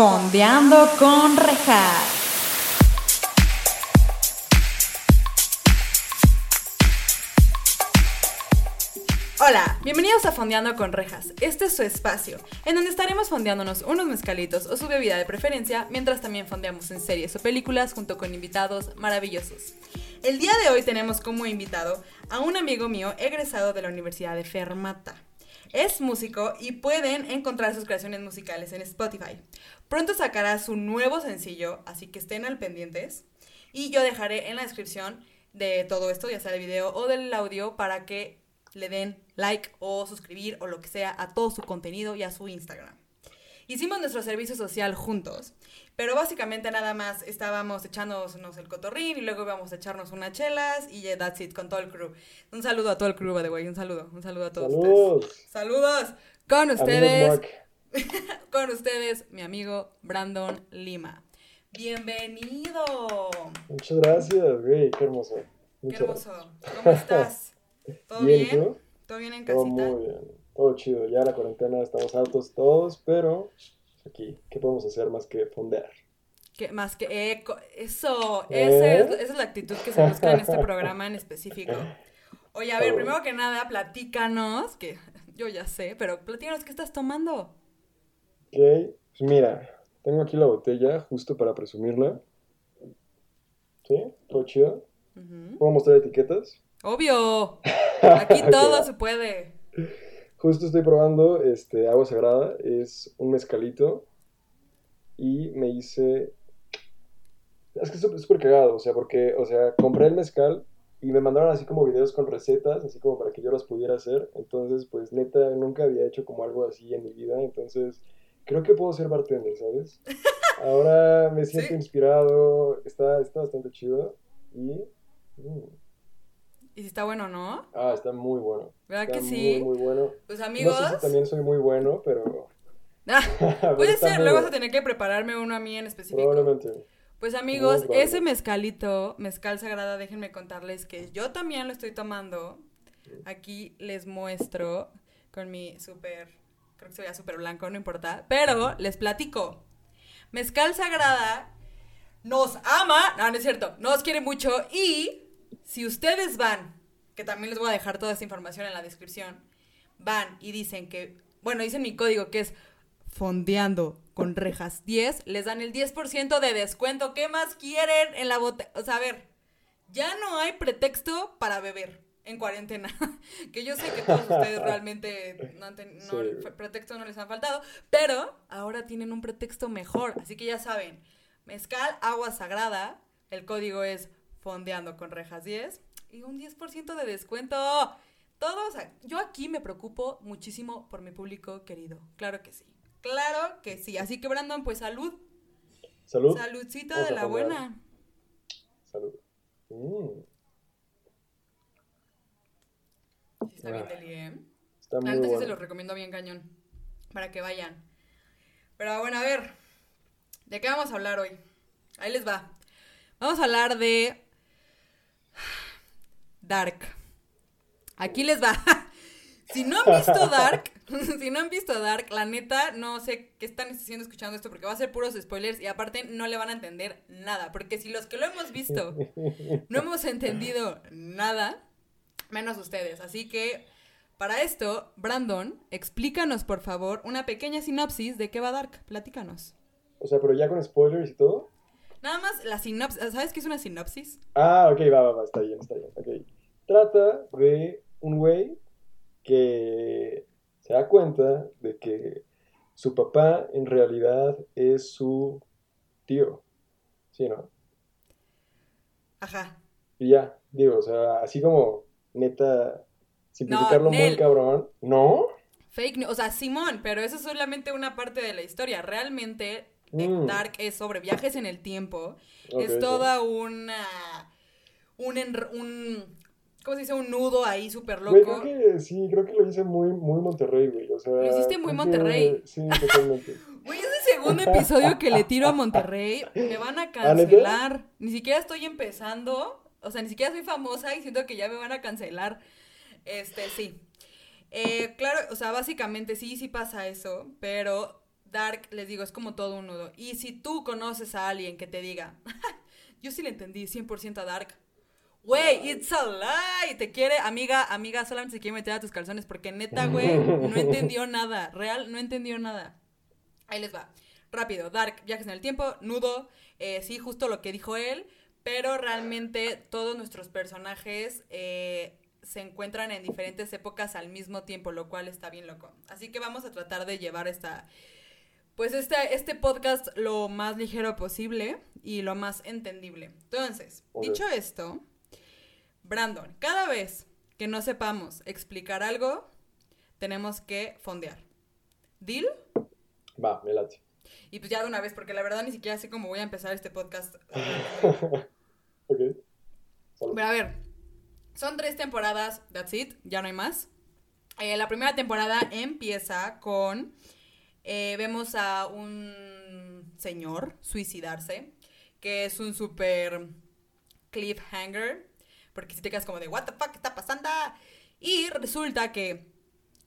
Fondeando con rejas. Hola, bienvenidos a Fondeando con Rejas. Este es su espacio, en donde estaremos fondeándonos unos mezcalitos o su bebida de preferencia, mientras también fondeamos en series o películas junto con invitados maravillosos. El día de hoy tenemos como invitado a un amigo mío egresado de la Universidad de Fermata. Es músico y pueden encontrar sus creaciones musicales en Spotify. Pronto sacará su nuevo sencillo, así que estén al pendientes. Y yo dejaré en la descripción de todo esto, ya sea del video o del audio, para que le den like o suscribir o lo que sea a todo su contenido y a su Instagram. Hicimos nuestro servicio social juntos, pero básicamente nada más estábamos echándonos el cotorrín y luego íbamos a echarnos unas chelas y ya that's it con todo el crew. Un saludo a todo el crew, by the way, un saludo, un saludo a todos Saludos. ustedes. Saludos con ustedes, con ustedes, mi amigo Brandon Lima. Bienvenido. Muchas gracias, güey, qué hermoso. Qué hermoso. ¿Cómo estás? ¿Todo bien? bien? ¿Todo bien en Todo casita? muy bien, todo chido. Ya la cuarentena estamos altos todos, pero aquí, ¿qué podemos hacer más que fondear? Que más que eco, eso, ¿Eh? es- esa es la actitud que se busca en este programa en específico. Oye, a ver, primero que nada, platícanos, que yo ya sé, pero platícanos qué estás tomando. Ok, pues mira, tengo aquí la botella justo para presumirla. ¿Sí? ¿Todo chido? ¿Puedo mostrar etiquetas? Obvio, aquí todo se puede. Justo estoy probando este agua sagrada, es un mezcalito y me hice... Es que es súper cagado, o sea, porque, o sea, compré el mezcal y me mandaron así como videos con recetas, así como para que yo las pudiera hacer, entonces, pues neta, nunca había hecho como algo así en mi vida, entonces, creo que puedo ser bartender, ¿sabes? Ahora me siento Sí. inspirado, está, está bastante chido y... mm, Y si está bueno o no, ah, está muy bueno. ¿verdad Está que sí? muy, muy bueno. Pues No amigos, sé si también soy muy bueno, pero... Ah, puede ser, luego vas a tener que prepararme uno a mí en específico. Probablemente. Pues amigos, ese mezcalito, mezcal sagrada, déjenme contarles que yo también lo estoy tomando. Aquí les muestro con mi súper, creo que se veía súper blanco, no importa. Pero les platico. Mezcal sagrada nos ama, no, no es cierto, nos quiere mucho y si ustedes van, que también les voy a dejar toda esta información en la descripción, van y dicen que, bueno, dicen mi código que es fondeando con rejas 10, les dan el 10% de descuento. ¿Qué más quieren en la botella? O sea, a ver, ya no hay pretexto para beber en cuarentena. que yo sé que todos ustedes realmente no no, Sí. pretexto no les han faltado, pero ahora tienen un pretexto mejor. Así que ya saben, mezcal, agua sagrada, el código es fondeando con rejas 10 y un 10% de descuento. Todos, yo aquí me preocupo muchísimo por mi público querido. Claro que sí. Claro que sí. Así que Brandon, pues salud. Salud. Saludcita Vamos de la fondear. buena. Salud. Mm, Sí, está bien Ah, deli, ¿eh? está muy neta sí se bueno. los recomiendo bien cañón. Para que vayan. Pero bueno, a ver. ¿De qué vamos a hablar hoy? Ahí les va. Vamos a hablar de Dark. Aquí les va. Si no han visto Dark, si no han visto Dark, la neta, no sé qué están haciendo escuchando esto porque va a ser puros spoilers y aparte no le van a entender nada. Porque si los que lo hemos visto no hemos entendido nada, menos ustedes. Así que, para esto, Brandon, explícanos por favor una pequeña sinopsis de qué va Dark. Platícanos. O sea, pero ya con spoilers y todo. Nada más la sinopsis. ¿Sabes qué es una sinopsis? Ah, ok, va, va, va, está bien, está bien. Ok. Trata de un güey que se da cuenta de que su papá en realidad es su tío. ¿Sí, no? Ajá. Y ya, digo, o sea, así como neta, simplificarlo muy Nel. cabrón. ¿No? Fake news. O sea, Simón, pero eso es solamente una parte de la historia. Realmente, eh, Mm. Dark es sobre viajes en el tiempo. Es sí. toda una. Un. ¿Cómo se dice? Un nudo ahí súper Güey, loco. creo que sí, creo que lo hice muy, muy Monterrey, güey. O sea, Lo hiciste muy que- Monterrey. Sí, totalmente. Güey, es el segundo episodio que le tiro a Monterrey. Me van a cancelar. Ni siquiera estoy empezando. O sea, ni siquiera soy famosa y siento que ya me van a cancelar. Este, sí. Eh, claro, o sea, básicamente sí, sí pasa eso. Pero Dark, les digo, es como todo un nudo. Y si tú conoces a alguien que te diga, yo sí le entendí 100% a Dark. Güey, it's a lie. Te quiere, amiga, amiga, solamente se quiere meter a tus calzones porque neta, güey, no entendió nada. Real, no entendió nada. Ahí les va. Rápido, Dark, viajes en el tiempo, nudo, eh, sí, justo lo que dijo él, pero realmente todos nuestros personajes eh, se encuentran en diferentes épocas al mismo tiempo, lo cual está bien loco. Así que vamos a tratar de llevar esta, pues este, este podcast lo más ligero posible y lo más entendible. Entonces, dicho esto, Brandon, cada vez que no sepamos explicar algo, tenemos que fondear. ¿Deal? Va, me late. Y pues ya de una vez, porque la verdad ni siquiera sé cómo voy a empezar este podcast. ok. Salud. Pero a ver, son tres temporadas, that's it, ya no hay más. Eh, la primera temporada empieza con, eh, vemos a un señor suicidarse, que es un super cliffhanger, porque si te quedas como de, what the fuck, ¿qué está pasando? Y resulta que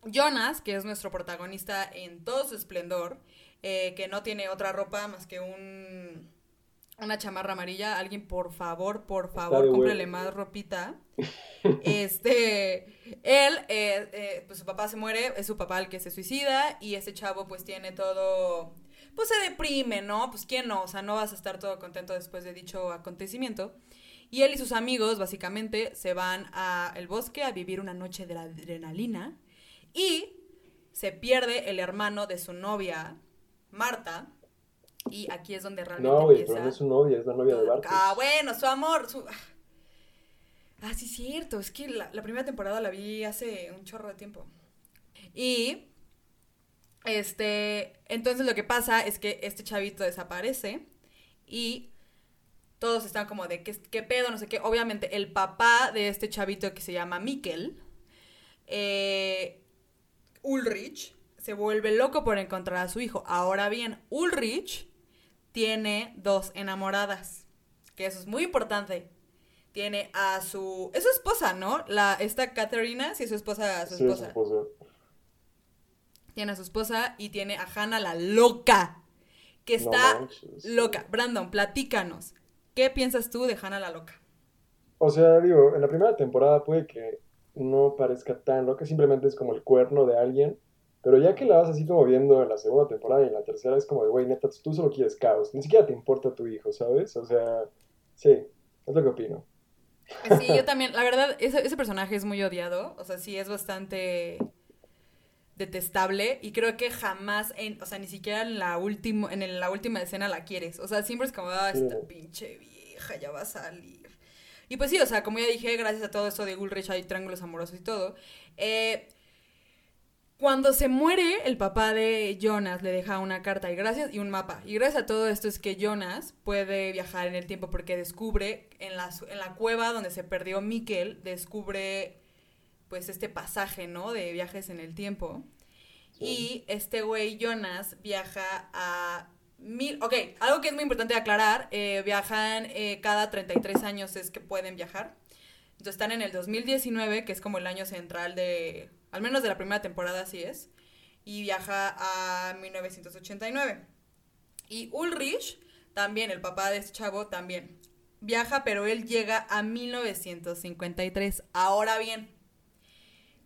Jonas, que es nuestro protagonista en todo su esplendor, eh, que no tiene otra ropa más que un una chamarra amarilla, alguien por favor, por favor, cómprele más ropita. Este, él, eh, eh, pues su papá se muere, es su papá el que se suicida y ese chavo pues tiene todo, pues se deprime, ¿no? Pues quién no, o sea, no vas a estar todo contento después de dicho acontecimiento. Y él y sus amigos básicamente se van al bosque a vivir una noche de la adrenalina y se pierde el hermano de su novia, Marta. Y aquí es donde realmente No, güey, empieza. pero no es su novia, es la novia de Bart. Ah, bueno, su amor. Su... Ah, sí, cierto. Es que la, la primera temporada la vi hace un chorro de tiempo. Y. Este. Entonces lo que pasa es que este chavito desaparece. Y. Todos están como de ¿qué, qué pedo, no sé qué. Obviamente, el papá de este chavito que se llama Mikkel. eh, Ulrich. Se vuelve loco por encontrar a su hijo. Ahora bien, Ulrich tiene dos enamoradas. Que eso es muy importante. Tiene a su. Es su esposa, ¿no? La, esta Katharina, sí, es su esposa, su Sí, es su esposa. esposa. Tiene a su esposa y tiene a Hannah la loca. Que está loca. Brandon, platícanos. ¿Qué piensas tú de Hannah la loca? O sea, digo, en la primera temporada puede que no parezca tan loca, simplemente es como el cuerno de alguien. Pero ya que la vas así como viendo en la segunda temporada y en la tercera, es como de, güey, neta, tú solo quieres caos. Ni siquiera te importa tu hijo, ¿sabes? O sea, sí, es lo que opino. Sí, yo también. La verdad, ese, ese personaje es muy odiado. O sea, sí, es bastante detestable. Y creo que jamás, en, o sea, ni siquiera en la, último, en la última escena la quieres. O sea, siempre es como, ah, esta pinche vieja ya va a salir. Y pues sí, o sea, como ya dije, gracias a todo esto de Ulrich hay triángulos amorosos y todo. Eh, cuando se muere, el papá de Jonas le deja una carta y gracias y un mapa. Y gracias a todo esto es que Jonas puede viajar en el tiempo porque descubre en la, en la cueva donde se perdió Mikkel, descubre pues este pasaje, ¿no? De viajes en el tiempo. Y este güey Jonas viaja a mil... Ok, algo que es muy importante aclarar, eh, viajan eh, cada 33 años es que pueden viajar. Entonces están en el 2019, que es como el año central de, al menos de la primera temporada así es, y viaja a 1989. Y Ulrich, también, el papá de este chavo, también viaja, pero él llega a 1953. Ahora bien,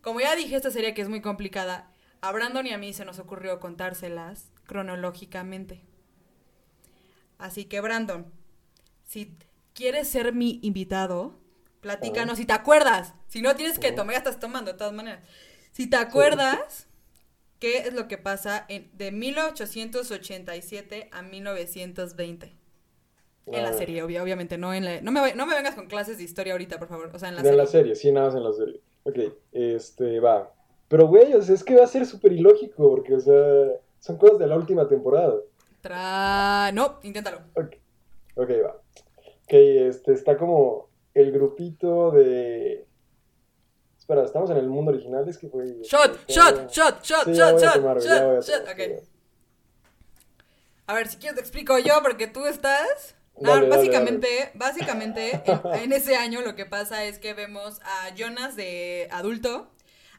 como ya dije, esta serie que es muy complicada, a Brandon y a mí se nos ocurrió contárselas cronológicamente. Así que, Brandon, si quieres ser mi invitado, platícanos si te acuerdas. Si no tienes que Oh. tomar, ya estás tomando de todas maneras. Si te acuerdas, ¿qué es lo que pasa en, de 1887 a 1920? En la serie, obvia- obviamente, no en la... No me, no me vengas con clases de historia ahorita, por favor. O sea, en la De serie. la serie, sí, nada más en la serie. Ok, este, va. Pero, güey, o sea, es que va a ser súper ilógico, porque, o sea, son cosas de la última temporada. Tra... No, inténtalo. Ok, ok, va. Ok, este, está como el grupito de... Espera, ¿estamos en el mundo original? Es que. Shot, este, shot, shot, shot, Sí, shot, shot, tomar, shot, Ok. A ver, si quieres te explico yo, porque tú estás. No, Dale, dale, básicamente, básicamente, en, en ese año lo que pasa es que vemos a Jonas de adulto,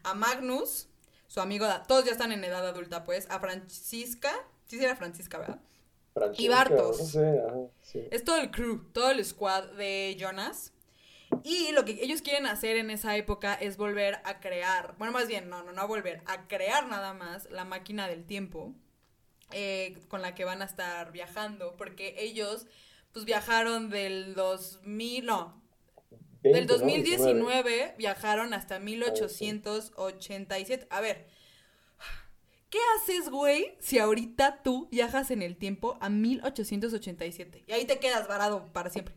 a Magnus, su amigo, todos ya están en edad adulta, pues, a Francisca, Sí, sí era Francisca, ¿verdad? Francesca, Y Bartos. No sé, ajá, sí. Es todo el crew, todo el squad de Jonas. Y lo que ellos quieren hacer en esa época es volver a crear, bueno, más bien, no, no, no volver, a crear nada más la máquina del tiempo eh, con la que van a estar viajando, porque ellos, pues viajaron del 2000, no, 20, del ¿no? 2019 viajaron hasta 1887. A ver, ¿qué haces, güey, si ahorita tú viajas en el tiempo a 1887? Y ahí te quedas varado para siempre.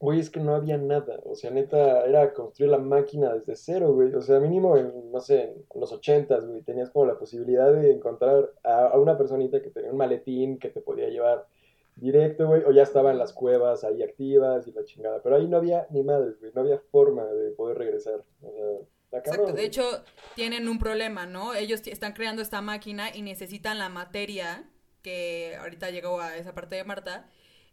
Güey, es que no había nada. O sea, neta, era construir la máquina desde cero, güey. O sea, mínimo en, no sé, en los ochentas, güey, tenías como la posibilidad de encontrar a, a una personita que tenía un maletín que te podía llevar directo, güey, o ya estaban las cuevas ahí activas y la chingada. Pero ahí no había ni madres, güey, no había forma de poder regresar. O sea, Exacto, de hecho tienen un problema, ¿no? Ellos están creando esta máquina y necesitan la materia, que ahorita llegó a esa parte de Marta,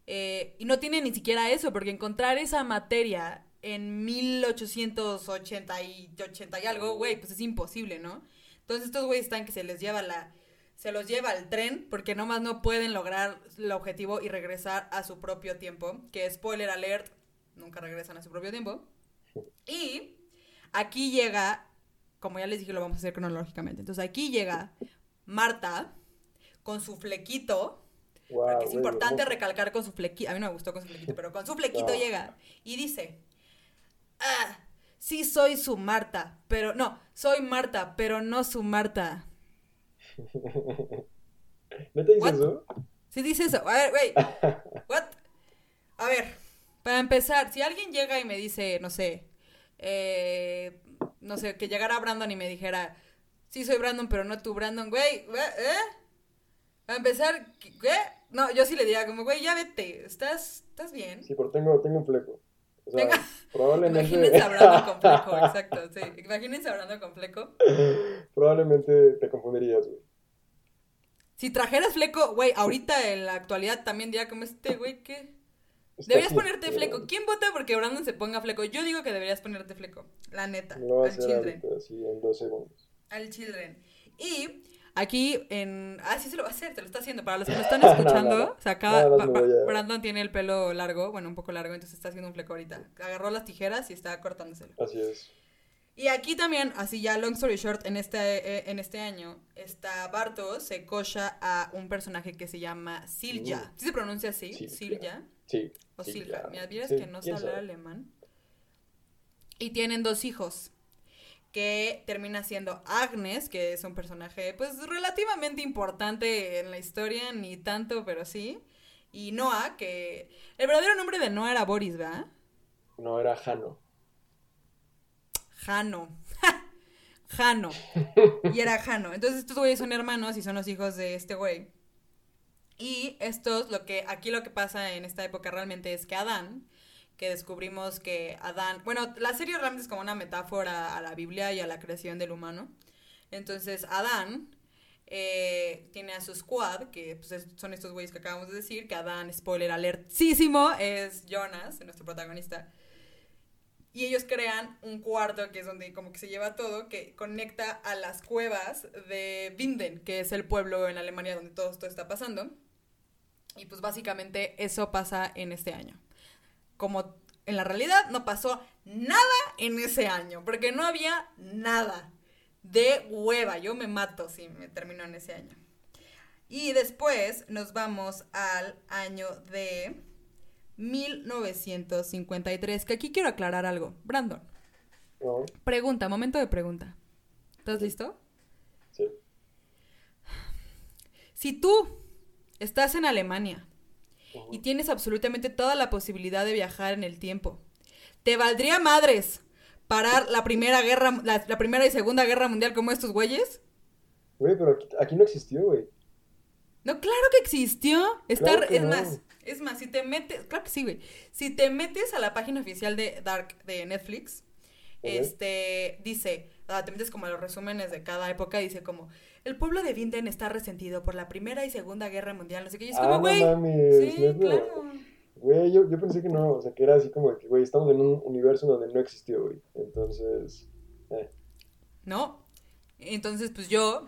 eh, y no tienen ni siquiera eso, porque encontrar esa materia en 1880 y, 80 y algo, güey, pues es imposible, ¿no? Entonces estos güeyes están que se les lleva la... Se los lleva el tren porque nomás no pueden lograr el objetivo y regresar a su propio tiempo. Que spoiler alert, nunca regresan a su propio tiempo. Y aquí llega, como ya les dije, lo vamos a hacer cronológicamente. Entonces aquí llega Marta con su flequito, porque es importante recalcar con su flequito. A mí no me gustó con su flequito, pero con su flequito llega y dice: Ah, sí soy su Marta, pero no, soy Marta, pero no su Marta. ¿Neta dice What? eso? Sí dice eso. A ver, güey. What? A ver, para empezar, si alguien llega y me dice, no sé, eh, no sé, que llegara Brandon y me dijera, sí soy Brandon, pero no tú, Brandon, güey, güey, ¿eh? Para empezar, ¿qué? No, yo sí le diría como, güey, ya vete, ¿estás, estás bien? Sí, pero tengo, tengo un fleco. O sea, Tenga- probablemente... Imagínense a Brandon con fleco, exacto, sí. Imagínense a Brandon con fleco. Probablemente te confundirías, güey. Si trajeras fleco, güey, ahorita en la actualidad también diría como este, güey. Está Deberías ponerte fleco. ¿Quién vota porque Brandon se ponga fleco? Yo digo que deberías ponerte fleco. La neta. Lo Al children. ahorita, así, en dos segundos. Al children. Y aquí en. Ah, sí se lo va a hacer, te lo está haciendo. Para los que no están no, escuchando, no. no Brandon tiene el pelo largo, bueno, un poco largo, entonces está haciendo un fleco ahorita. Agarró las tijeras y está cortándoselo. Así es. Y aquí también, así ya long story short, en este, eh, en este año, está Bartos se cocha a un personaje que se llama Silja. ¿Sí se pronuncia así? Silja. Sí. O Silja. Mira, vieras que no quién hablar sabe. alemán. Y tienen dos hijos. Que termina siendo Agnes, que es un personaje, pues, relativamente importante en la historia, ni tanto, pero sí. Y Noah, que. El verdadero nombre de Noah era Boris, ¿verdad? No, era Jano. Jano. Jano. Y era Jano. Entonces estos güeyes son hermanos y son los hijos de este güey. Y estos, lo que, aquí lo que pasa en esta época realmente es que Adán, que descubrimos que Adán, bueno, la serie realmente es como una metáfora a la Biblia y a la creación del humano. Entonces Adán eh, tiene a su squad, que pues, es- son estos güeyes que acabamos de decir, que Adán, spoiler alertísimo, es Jonas, nuestro protagonista. Y ellos crean un cuarto que es donde como que se lleva todo, que conecta a las cuevas de Winden, que es el pueblo en Alemania donde todo esto está pasando. Y pues básicamente eso pasa en este año. Como en la realidad no pasó nada en ese año, porque no había nada de hueva. Yo me mato si me termino en ese año. Y después nos vamos al año de 1953, que aquí quiero aclarar algo. Brandon, ¿No? pregunta, momento de pregunta. ¿Estás listo? Sí. Si tú estás en Alemania y tienes absolutamente toda la posibilidad de viajar en el tiempo, ¿te valdría madres parar la primera guerra, la, la primera y segunda guerra mundial como estos güeyes? Güey, pero aquí, aquí no existió, güey. No, claro que existió. Está, Claro es no. más, es más, si te metes, claro que sí, güey. Si te metes a la página oficial de Dark de Netflix, este, dice, ah, te metes como a los resúmenes de cada época, dice como, el pueblo de Vinden está resentido por la Primera y Segunda Guerra Mundial, no sé qué, y es Ah, como, no güey, sí, claro. Güey, yo, yo pensé que no, o sea, que era así como de que, güey, estamos en un universo donde no existió, güey. Entonces, eh, ¿no? Entonces, pues yo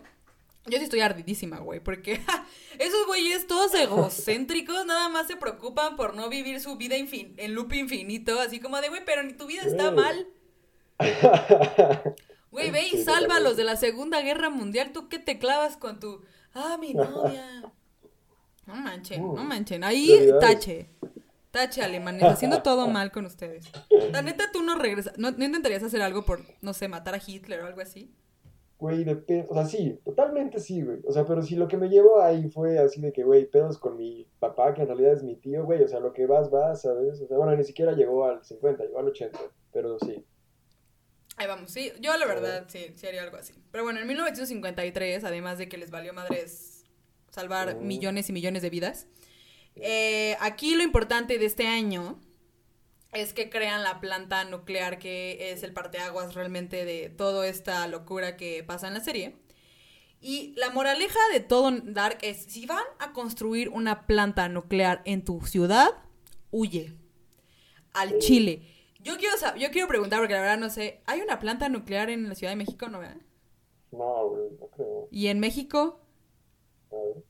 Yo sí estoy ardidísima, güey, porque esos güeyes todos egocéntricos nada más se preocupan por no vivir su vida en loop infinito, así como de, güey, pero ni tu vida está mal. Güey, ve y salva a los de la Segunda Guerra Mundial, tú qué te clavas con tu, ah, mi novia. No manchen, no manchen, ahí tache. Tache, alemanes, haciendo todo mal con ustedes. La neta, tú no regresas, ¿no, ¿no intentarías hacer algo por, no sé, matar a Hitler o algo así? Güey, depende, o sea, sí, totalmente sí, güey. O sea, pero si lo que me llevó ahí fue así de que, güey, pedos con mi papá, que en realidad es mi tío, güey, o sea, lo que vas, vas, ¿sabes? O sea, bueno, ni siquiera llegó al 50, llegó al 80, pero sí. Ahí vamos, sí, yo la verdad sí, sí haría algo así. Pero bueno, en 1953, además de que les valió madres salvar millones y millones de vidas, eh, aquí lo importante de este año es que crean la planta nuclear que es el parteaguas realmente de toda esta locura que pasa en la serie. Y la moraleja de todo Dark es, si van a construir una planta nuclear en tu ciudad, huye. Al Chile. Yo quiero, yo quiero preguntar, porque la verdad no sé, ¿hay una planta nuclear en la Ciudad de México? No, ¿verdad? No, no creo. ¿Y en México? No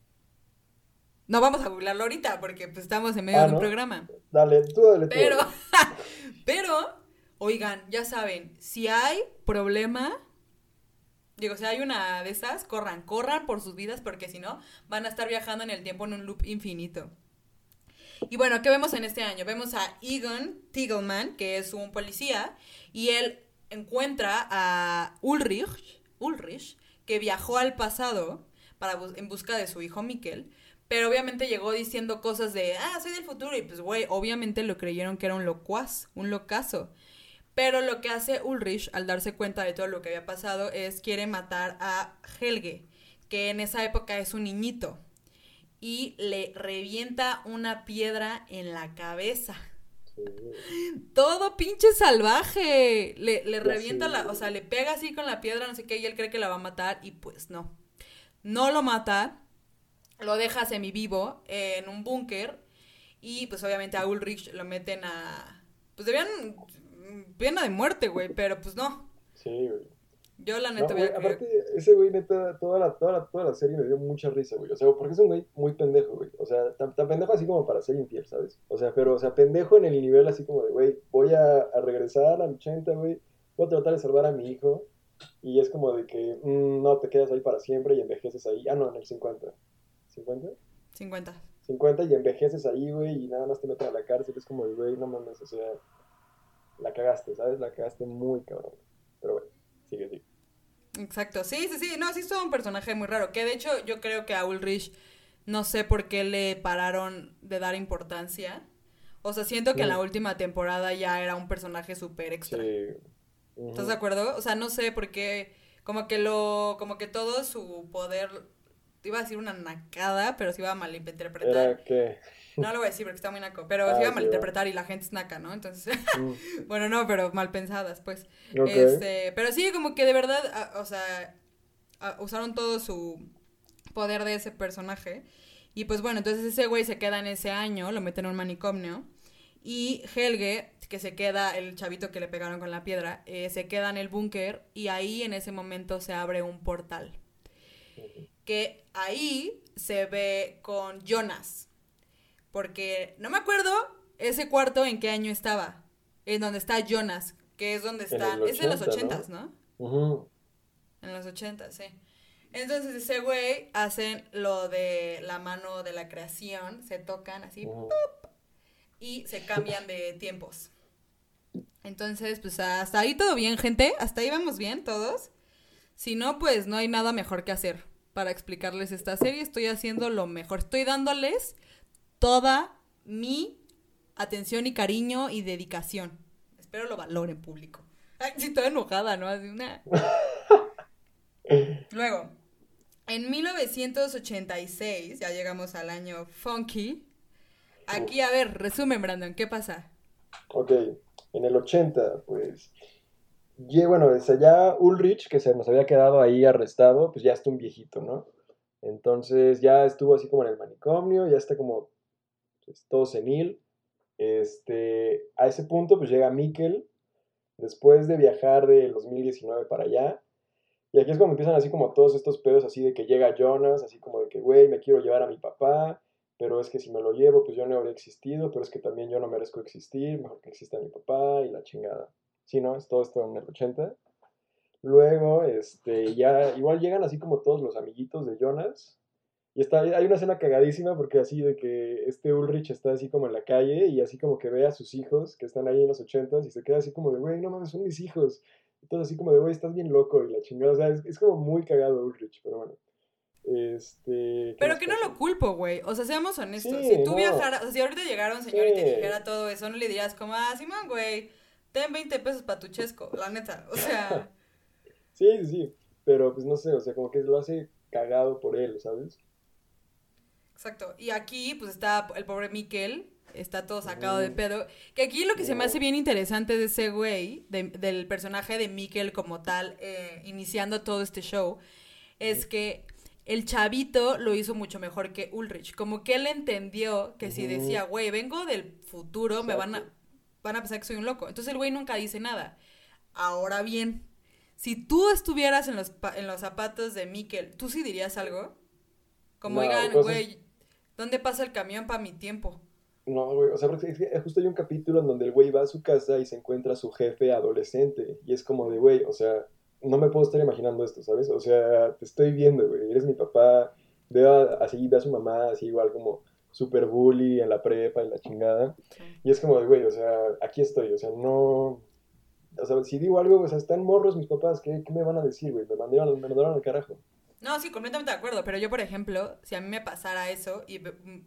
vamos a googlearlo ahorita porque pues, estamos en medio ah, de un programa. Dale, tú dale. Tú pero, pero, oigan, ya saben, si hay problema, digo, si hay una de esas, corran, corran por sus vidas porque si no, van a estar viajando en el tiempo en un loop infinito. Y bueno, ¿qué vemos en este año? Vemos a Egon Tiegelman, que es un policía, y él encuentra a Ulrich, Ulrich que viajó al pasado para en busca de su hijo Mikkel, pero obviamente llegó diciendo cosas de, ah, soy del futuro. Y pues, güey, obviamente lo creyeron que era un locuaz, un locazo. Pero lo que hace Ulrich al darse cuenta de todo lo que había pasado es quiere matar a Helge, que en esa época es un niñito. Y le revienta una piedra en la cabeza. Todo pinche salvaje. Le, le revienta la, o sea, le pega así con la piedra, no sé qué, y él cree que la va a matar, y pues no. No lo mata, lo deja semi-vivo en un búnker y pues obviamente a Ulrich lo meten a... Pues debían pena de muerte, güey, pero pues no. Sí, güey. Yo la neta... No, aparte, ese güey neta, toda la, toda, la, toda la serie me dio mucha risa, güey. O sea, porque es un güey muy pendejo, güey. O sea, tan, pendejo así como para ser infiel, ¿sabes? O sea, pero, o sea, pendejo en el nivel así como de, güey, voy a, a regresar al 80, güey. Voy a tratar de salvar a mi hijo. Y es como de que, mm, no, te quedas ahí para siempre y envejeces ahí. Ah, no, en el 50. ¿50? 50. 50 y envejeces ahí, güey, y nada más te meten a la cárcel. Es como, güey, no mames, o sea, la cagaste, ¿sabes? La cagaste muy cabrón. Pero bueno, sigue, sigue. Exacto, sí, sí, sí, no, sí es un personaje muy raro, que de hecho yo creo que a Ulrich no sé por qué le pararon de dar importancia. O sea, siento que en la última temporada ya era un personaje súper extra. Sí. ¿Estás de acuerdo? O sea, no sé por qué, como que lo, como que todo su poder iba a decir una nacada, pero se iba a malinterpretar. ¿Era qué? No lo voy a decir porque está muy naco, pero se ah, iba a malinterpretar y la gente es naca, ¿no? Entonces, mm. bueno, no, pero mal pensadas, pues. Este, pero sí, como que de verdad, o sea, usaron todo su poder de ese personaje. Y pues bueno, entonces ese güey se queda en ese año, lo meten en un manicomio. Y Helge, que se queda, el chavito que le pegaron con la piedra, eh, se queda en el búnker y ahí en ese momento se abre un portal que ahí se ve con Jonas. Porque no me acuerdo ese cuarto en qué año estaba. En donde está Jonas, que es donde está. es en los ochentas, ¿no? En los ochentas, sí. Entonces ese güey hacen lo de la mano de la creación, se tocan así y se cambian de tiempos. Entonces, pues hasta ahí todo bien, gente. Hasta ahí vamos bien todos. Si no, pues no hay nada mejor que hacer para explicarles esta serie. Estoy haciendo lo mejor. Estoy dándoles toda mi atención y cariño y dedicación. Espero lo valoren público. Ay, sí, estoy enojada, ¿no? Así una... Luego, en 1986, ya llegamos al año funky. Aquí, a ver, resumen, Brandon, ¿qué pasa? Ok, en el 80, pues y bueno, desde ya Ulrich, que se nos había quedado ahí arrestado, pues ya está un viejito, ¿no? Entonces ya estuvo así como en el manicomio, ya está como pues, todo senil. Este, a ese punto pues llega Mikkel, después de viajar del 2019 para allá, Y aquí es cuando empiezan así como todos estos pedos así de que llega Jonas, así como de que, güey, me quiero llevar a mi papá, pero es que si me lo llevo, pues yo no habría existido, pero es que también yo no merezco existir, mejor que exista mi papá y la chingada. Sí, ¿no? Es todo esto en el 80. Luego, este, ya, igual llegan así como todos los amiguitos de Jonas. Y está, hay una escena cagadísima porque así de que este Ulrich está así como en la calle y así como que ve a sus hijos que están ahí en los ochentas y se queda así como de, güey, no mames, son mis hijos. Entonces así como de, güey, estás bien loco y la chingada. O sea, es, como muy cagado Ulrich, pero bueno. Este. Pero que no lo culpo, güey. O sea, seamos honestos. si tú viajaras, o sea, si ahorita llegara un señor y te dijera todo eso, no le dirías como, ah, Simón, güey, ten 20 pesos para tu chesco, la neta. O sea. sí, sí. Pero pues no sé, o sea, como que lo hace cagado por él, ¿sabes? Exacto. Y aquí, pues está el pobre Miquel, está todo sacado de pedo. Que aquí lo que se me hace bien interesante de ese güey, del personaje de Miquel como tal, eh, iniciando todo este show, es que el chavito lo hizo mucho mejor que Ulrich. Como que él entendió que si decía, güey, vengo del futuro, me van a, van a pensar que soy un loco. Entonces el güey nunca dice nada. Ahora bien, si tú estuvieras en los, en los zapatos de Miquel, ¿tú sí dirías algo? Como, oigan, pues, güey, ¿Dónde pasa el camión para mi tiempo? No, güey, o sea, porque justo hay un capítulo en donde el güey va a su casa y se encuentra a su jefe adolescente. Y es como de, güey, o sea, no me puedo estar imaginando esto, ¿sabes? O sea, te estoy viendo, güey, eres mi papá. Veo así, ve a su mamá así igual como super bully en la prepa y la chingada. Y es como güey, o sea, aquí estoy, o sea, no... O sea, si digo algo, o sea, están morros mis papás, ¿qué, qué me van a decir, güey? Me mandaron, me mandaron al carajo. No, sí, completamente de acuerdo. Pero yo, por ejemplo, si a mí me pasara eso y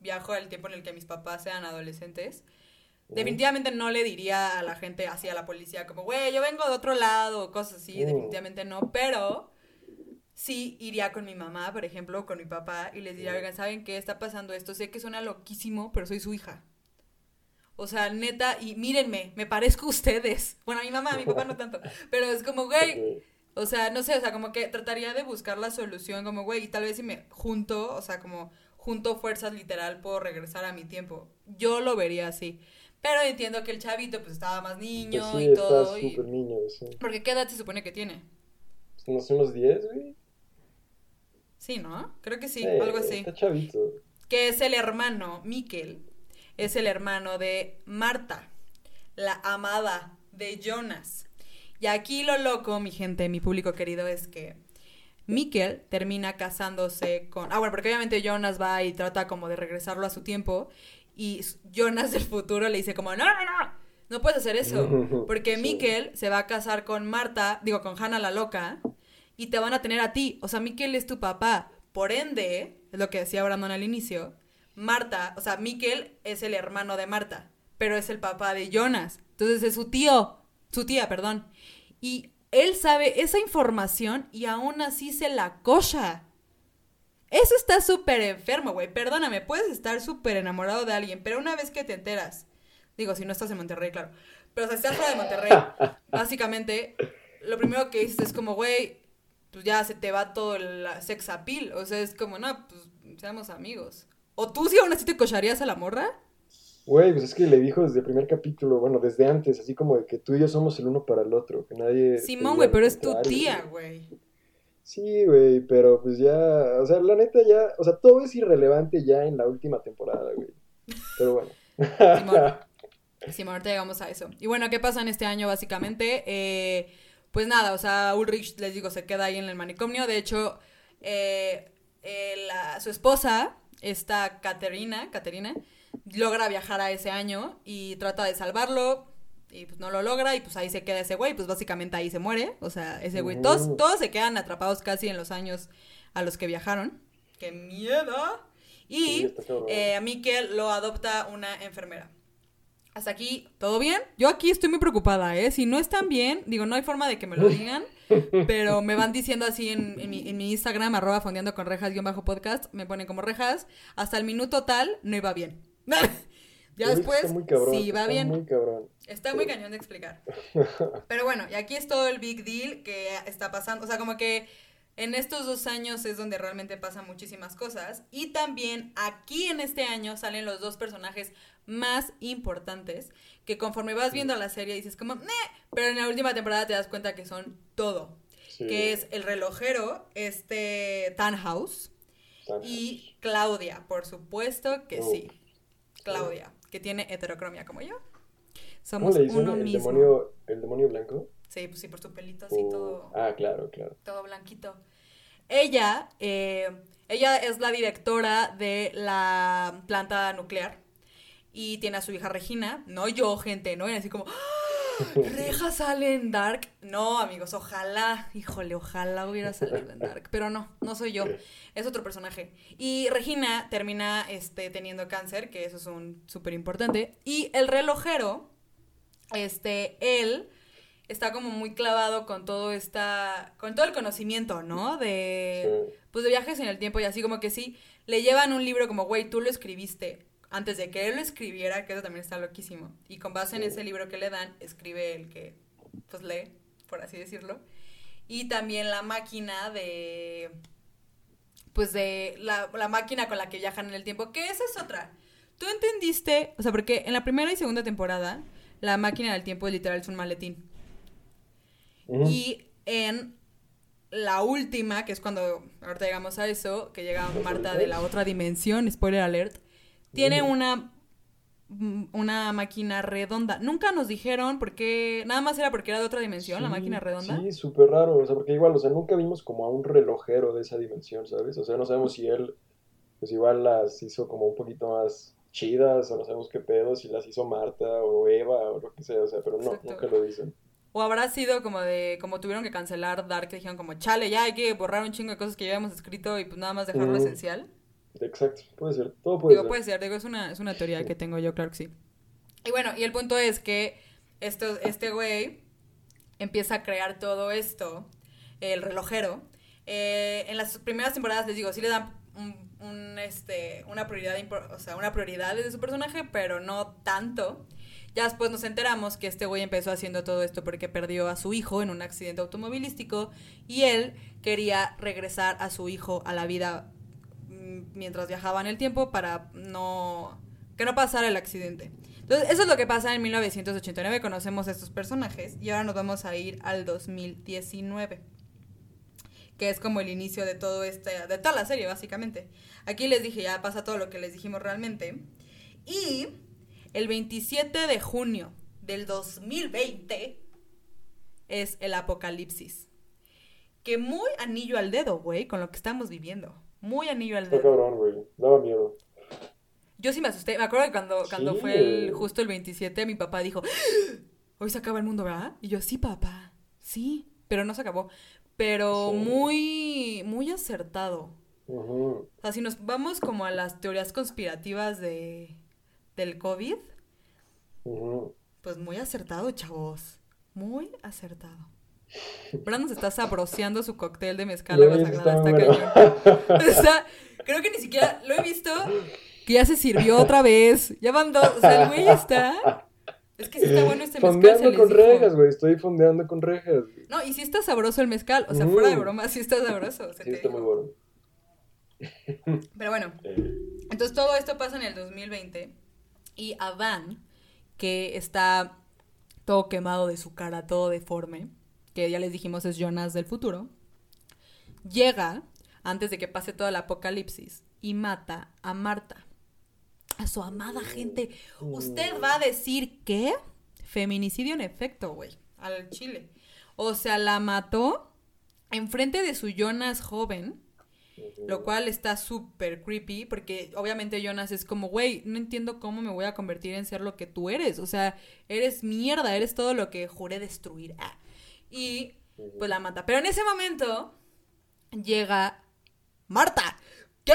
viajo al tiempo en el que mis papás sean adolescentes, definitivamente no le diría a la gente así a la policía como, güey, yo vengo de otro lado o cosas así. Definitivamente no. Pero sí iría con mi mamá, por ejemplo, con mi papá y les diría, oigan, ¿saben qué está pasando esto? Sé que suena loquísimo, pero soy su hija. O sea, neta, y mírenme, me parezco a ustedes. Bueno, a mi mamá, a mi papá no tanto. Pero es como, güey, o sea, no sé, o sea, como que trataría de buscar la solución, como, güey, y tal vez si me junto, o sea, como junto fuerzas literal, puedo regresar a mi tiempo. Yo lo vería así. Pero entiendo que el chavito, pues, estaba más niño pues y todo. Súper niño, sí. Porque ¿qué edad se supone que tiene? No sé, unos 10, güey. Sí, ¿no? Creo que sí, algo así. Está chavito. Que es el hermano, Miquel, es el hermano de Marta, la amada de Jonas. Y aquí lo loco, mi gente, mi público querido, es que Mikkel termina casándose con... Ah, bueno, porque obviamente Jonas va y trata como de regresarlo a su tiempo. Y Jonas del futuro le dice como, no, no, no, no puedes hacer eso. Porque Mikkel se va a casar con Marta, digo, con Hannah la loca, y te van a tener a ti. O sea, Mikkel es tu papá. Por ende, es lo que decía Brandon al inicio, Marta, o sea, Mikkel es el hermano de Marta, pero es el papá de Jonas. Entonces es su tío, su tía, perdón. Y él sabe esa información y aún así se la cocha. Eso está súper enfermo, güey. Perdóname, puedes estar súper enamorado de alguien, pero una vez que te enteras, digo, si no estás en Monterrey, claro, pero si estás fuera de Monterrey, básicamente, lo primero que dices es como, güey, pues ya se te va todo el sex appeal. O sea, es como, no, pues seamos amigos. ¿O tú si aún así te cocharías a la morra? Güey, pues es que le dijo desde el primer capítulo, bueno, desde antes, así como de que tú y yo somos el uno para el otro, que nadie... Simón, güey, pero es tu tía, güey. Sí, güey, pero pues ya, o sea, la neta ya, o sea, todo es irrelevante ya en la última temporada, güey. Pero bueno. Simón, Simón, ahorita llegamos a eso. Y bueno, ¿qué pasa en este año básicamente? Eh, pues nada, o sea, Ulrich, les digo, se queda ahí en el manicomio. De hecho, eh, eh, su esposa, esta Caterina, Caterina, logra viajar a ese año y trata de salvarlo y pues no lo logra y pues ahí se queda ese güey, pues básicamente ahí se muere, o sea, ese güey, todos, todos se quedan atrapados casi en los años a los que viajaron. ¡Qué miedo! Y eh, a Mikel lo adopta una enfermera. Hasta aquí, ¿todo bien? Yo aquí estoy muy preocupada, ¿eh? Si no están bien, digo, no hay forma de que me lo digan, pero me van diciendo así en, mi, en mi, Instagram, arroba fondeando con rejas, guion bajo podcast, me ponen como rejas, hasta el minuto tal, no iba bien. ya después, sí, va bien. Muy cabrón. Está muy cañón de explicar. Pero bueno, y aquí es todo el big deal que está pasando. O sea, como que en estos dos años es donde realmente pasan muchísimas cosas. Y también aquí en este año salen los dos personajes más importantes que conforme vas viendo la serie dices como, pero en la última temporada te das cuenta que son todo. Sí. que es el relojero, este Tannhaus, Tan- y Claudia, por supuesto que Oh. sí. Claudia, que tiene heterocromia como yo. ¿Cómo Somos le uno ¿El mismo. demonio, ¿El demonio blanco? Sí, pues sí, por su pelito así todo, Ah, claro, claro. todo blanquito. Ella, eh, ella es la directora de la planta nuclear y tiene a su hija Regina, no yo, gente, ¿no? Y así como, ¡Ah! Reja sale en Dark. No, amigos, ojalá, híjole, ojalá hubiera salido en Dark, pero no, no soy yo, es otro personaje. Y Regina termina este, teniendo cáncer, que eso es un súper importante, y el relojero, este, él está como muy clavado con todo esta, con todo el conocimiento, ¿no? De, Sí. pues de viajes en el tiempo y así como que sí, le llevan un libro como, güey, tú lo escribiste. Antes de que él lo escribiera, que eso también está loquísimo. Y con base en ese libro que le dan, escribe el que, pues lee, por así decirlo. Y también la máquina de, pues de la, la máquina con la que viajan en el tiempo, que esa es otra. ¿Tú entendiste? O sea, porque en la primera y segunda temporada, la máquina del tiempo literal es un maletín. Ujú. Y en la última, que es cuando ahorita llegamos a eso, que llega Marta de la otra dimensión, spoiler alert, tiene una mm, una máquina redonda. Nunca nos dijeron por qué, nada más era porque era de otra dimensión, la máquina redonda. Sí, súper raro, o sea, porque igual, o sea, nunca vimos como a un relojero de esa dimensión, ¿sabes? O sea, no sabemos si él, pues igual las hizo como un poquito más chidas, o no sabemos qué pedo, si las hizo Marta o Eva o lo que sea, o sea, pero no, Exacto. nunca lo dicen. O habrá sido como de, como tuvieron que cancelar Dark, que dijeron como, chale, ya hay que borrar un chingo de cosas que ya habíamos escrito y pues nada más dejar lo Mm. esencial. Exacto, puede ser, todo puede Digo, ser. puede ser, digo, es una, es una teoría que tengo yo, claro que sí. Y bueno, y el punto es que esto, este güey empieza a crear todo esto, el relojero. Eh, en las primeras temporadas, les digo, sí le dan un, un, este, una prioridad, o sea, una prioridad de su personaje, pero no tanto. Ya después nos enteramos que este güey empezó haciendo todo esto porque perdió a su hijo en un accidente automovilístico y él quería regresar a su hijo a la vida mientras viajaba en el tiempo para no que no pasara el accidente. Entonces, eso es lo que pasa en 1989, conocemos a estos personajes y ahora nos vamos a ir al 2019, que es como el inicio de todo este de toda la serie básicamente. Aquí les dije, ya pasa todo lo que les dijimos realmente. Y el 27 de junio del 2020 es el apocalipsis. Que muy anillo al dedo, güey, con lo que estamos viviendo. Muy anillo al dedo. cabrón, güey, daba miedo. Yo sí me asusté. Me acuerdo que cuando, cuando Sí. fue el, justo el 27, mi papá dijo, ¡Ah! hoy se acaba el mundo, ¿verdad? Y yo, sí, papá, sí. Pero no se acabó. Pero Sí. muy, muy acertado. Ujú. O sea, si nos vamos como a las teorías conspirativas de, del COVID, pues muy acertado, chavos. Muy acertado. Brandon se está sabroseando su cóctel de mezcal agua sagrada. está Está creo que ni siquiera lo he visto que ya se sirvió otra vez. Ya van dos. O sea, el güey está. Es que sí está bueno este mezcal. Fondeando con dijo. rejas, güey, estoy fondeando con rejas. No, y sí está sabroso el mezcal. O sea, fuera de Mm. broma, sí está sabroso. Sí, está digo. muy bueno. Pero bueno, entonces todo esto pasa en el 2020. Y Adán, que está todo quemado de su cara, todo deforme, que ya les dijimos es Jonas del futuro, llega antes de que pase todo el apocalipsis y mata a Marta, a su amada gente. Usted va a decir que feminicidio en efecto, güey, al chile. O sea, la mató enfrente de su Jonas joven. Lo cual está súper creepy porque obviamente Jonas es como, güey, no entiendo cómo me voy a convertir en ser lo que tú eres. O sea, eres mierda, eres todo lo que juré destruir. Ah. Y pues la mata. Pero en ese momento llega Marta. ¿Qué?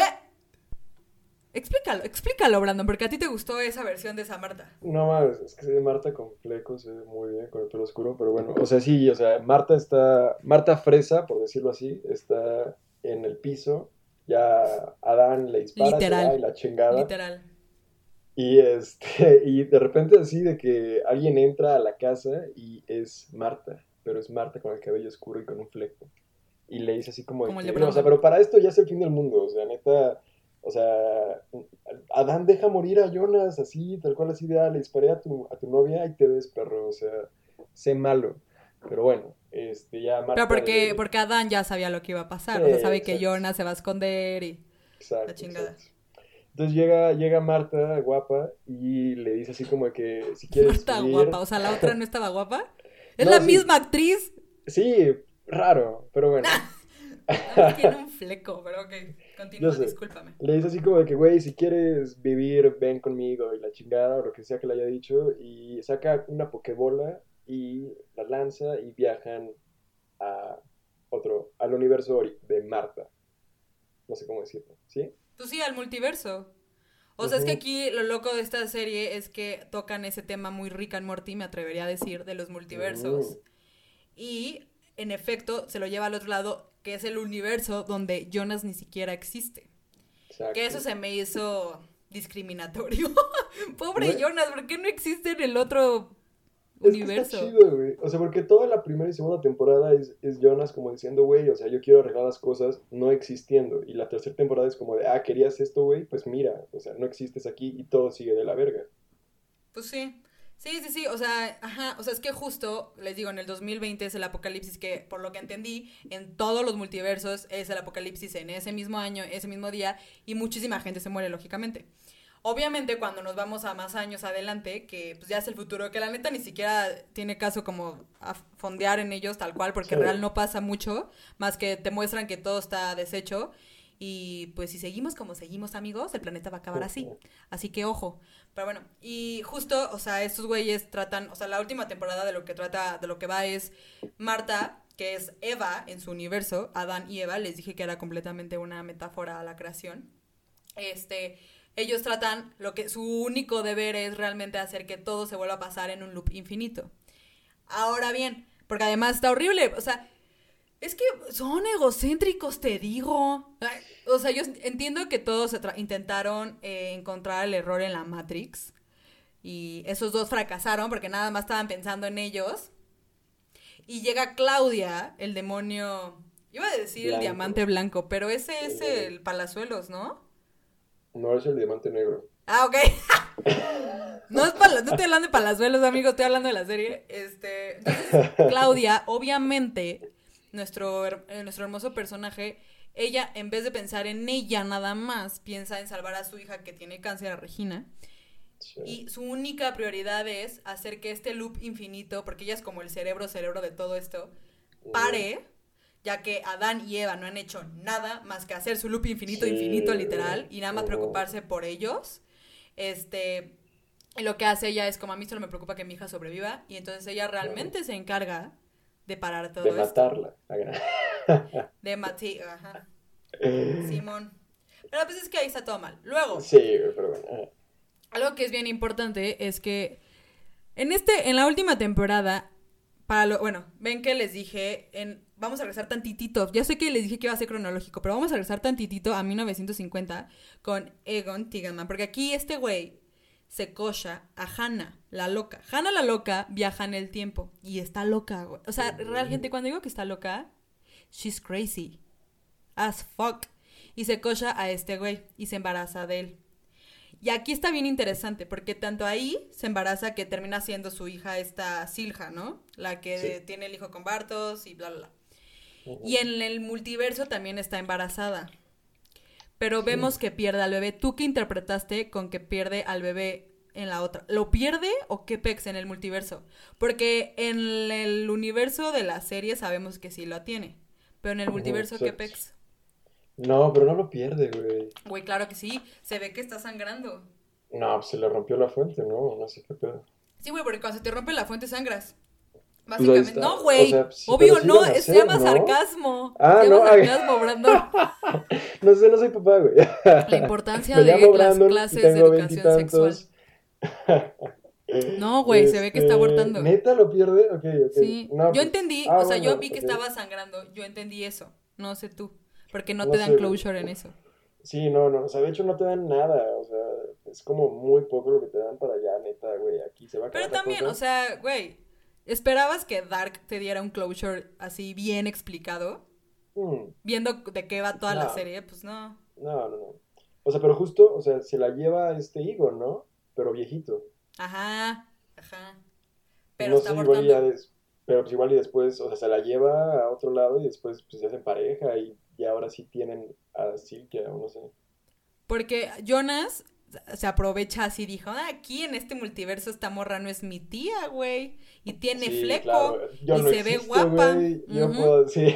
Explícalo, explícalo, Brandon, porque a ti te gustó esa versión de esa Marta. No mames, es que Marta con flecos, se ve muy bien con el pelo oscuro, pero bueno, o sea, sí, o sea, Marta está, Marta Fresa, por decirlo así, está en el piso, ya Adán le dispara, Literal. y la chingada, Literal. y este, y de repente así de que alguien entra a la casa y es Marta, pero es Marta con el cabello oscuro y con un fleco, y le dice así como, de Como el que, de "No, o sea, pero para esto ya es el fin del mundo, o sea, neta... O sea, Adán deja morir a Jonas así, tal cual así de, ah, le disparé a tu, a tu novia y te ves, perro, o sea, sé malo. Pero bueno, este, ya Marta... Pero porque, porque Adán ya sabía lo que iba a pasar. o Sí, sea, sabe que exacto. Jonas se va a esconder y... Exacto, la chingada. exacto. Entonces llega, llega Marta, guapa, y le dice así como que si quieres Marta vivir- guapa. O sea, la otra no estaba guapa. Es No, la sí. misma actriz. Sí, raro, pero bueno. Tiene un fleco, pero ok. Continúa, sé. discúlpame. Le dice así como de que, güey, si quieres vivir, ven conmigo y la chingada o lo que sea que le haya dicho. Y saca una pokebola y la lanza y viajan a otro, al universo de Marta. No sé cómo decirlo, ¿sí? Pues sí, al multiverso. O sea, es que aquí lo loco de esta serie es que tocan ese tema muy rica en Morty, me atrevería a decir, de los multiversos. Mm. Y en efecto se lo lleva al otro lado, que es el universo donde Jonas ni siquiera existe. Exacto. Que eso se me hizo discriminatorio. Pobre. Jonas, ¿por qué no existe en el otro Es que está chido, güey. O sea, porque toda la primera y segunda temporada es, es Jonas como diciendo, güey, o sea, yo quiero arreglar las cosas no existiendo. Y la tercera temporada es como de, ah, querías esto, güey, pues mira, o sea, no existes aquí y todo sigue de la verga. Pues sí. Sí, sí, sí, o sea, ajá, o sea, es que justo, les digo, en el 2020 es el apocalipsis que, por lo que entendí, en todos los multiversos es el apocalipsis en ese mismo año, ese mismo día, y muchísima gente se muere, lógicamente. Obviamente, cuando nos vamos a más años adelante, que pues ya es el futuro, que la neta ni siquiera tiene caso como a fondear en ellos tal cual, porque Sí. real no pasa mucho, más que te muestran que todo está deshecho, y pues si seguimos como seguimos, amigos, el planeta va a acabar así. Así que ojo. Pero bueno, y justo, o sea, estos güeyes tratan, o sea, la última temporada de lo que trata, de lo que va es Marta, que es Eva en su universo, Adán y Eva, les dije que era completamente una metáfora a la creación. Este, ellos tratan lo que su único deber es realmente hacer que todo se vuelva a pasar en un loop infinito. Ahora bien, porque además está horrible, o sea, es que son egocéntricos, te digo. O sea, yo entiendo que todos intentaron eh, encontrar el error en la Matrix. Y esos dos fracasaron porque nada más estaban pensando en ellos. Y llega Claudia, el demonio. Iba a decir el diamante blanco, pero ese es el palazuelos, ¿no? No es el diamante negro. Ah, ok. No, es pala- no estoy hablando de palazuelos, amigo, estoy hablando de la serie. Este, entonces, Claudia, obviamente, nuestro, eh, nuestro hermoso personaje, ella, en vez de pensar en ella nada más, piensa en salvar a su hija que tiene cáncer, a Regina. Sí. Y su única prioridad es hacer que este loop infinito, porque ella es como el cerebro, cerebro de todo esto, pare, ya que Adán y Eva no han hecho nada más que hacer su loop infinito, Sí, infinito, literal, y nada más preocuparse por ellos. Este, y lo que hace ella es como a mí solo me preocupa que mi hija sobreviva, y entonces ella realmente se encarga de parar todo de esto. matarla. De matar. Ajá. Simón. Pero pues es que ahí está todo mal. Luego, Sí, pero bueno. algo que es bien importante es que en este, en la última temporada, para lo, bueno, ven que les dije, en, vamos a regresar tantitito, ya sé que les dije que iba a ser cronológico, pero vamos a regresar tantitito a 1950 con Egon Tiganman, porque aquí este güey se cocha a Hannah, la loca. Hannah la loca viaja en el tiempo y está loca, güey. O sea, realmente cuando digo que está loca, she's crazy as fuck. Y se cocha a este güey y se embaraza de él. Y aquí está bien interesante, porque tanto ahí se embaraza que termina siendo su hija esta Silja, ¿no? La que Sí. tiene el hijo con Bartos y bla, bla, bla. Y en el multiverso también está embarazada. Pero vemos que pierde al bebé. ¿Tú qué interpretaste con que pierde al bebé en la otra? ¿Lo pierde o qué pex en el multiverso? Porque en el universo de la serie sabemos que sí lo tiene. Pero en el multiverso, ¿qué pex? No, pero no lo pierde, güey. Güey, claro que sí. Se ve que está sangrando. No, pues se le rompió la fuente, ¿no? No sé qué pedo. Sí, güey, porque cuando se te rompe la fuente sangras. Pues Básicamente. no, güey. O sea, sí, Obvio, sí no. Se llama ¿no? sarcasmo. Ah, se llama no, sarcasmo, Brandon. No sé, no soy papá, güey. La importancia Me de las clases de educación sexual. No, güey, se ve que está Este, abortando. ¿Neta lo pierde? Ok, ok. Sí. No, yo pues- entendí, ah, o sea, yo vi que estaba sangrando. Yo entendí eso. No sé tú. Porque no, No te dan sé, closure en eso. Sí, no, no, o sea, de hecho no te dan nada, o sea, es como muy poco lo que te dan para allá, neta, güey, aquí se va a Pero también, cosa. o sea, güey. ¿Esperabas que Dark te diera un closure así bien explicado? Mm, Viendo de qué va toda la serie, pues no. no, no, no. O sea, pero justo, o sea, se la lleva este Igor, ¿no? Pero viejito. Ajá, ajá. Pero no está sé, igual ya abortando. des- Pero pues igual y después, o sea, se la lleva a otro lado y después pues se hacen pareja y, y ahora sí tienen a o no sé. Porque Jonas se aprovecha así, dijo, ah, aquí en este multiverso esta morra no es mi tía, güey. Y tiene Sí, fleco. claro, y no se ve guapa. güey, yo Ujú. puedo- sí.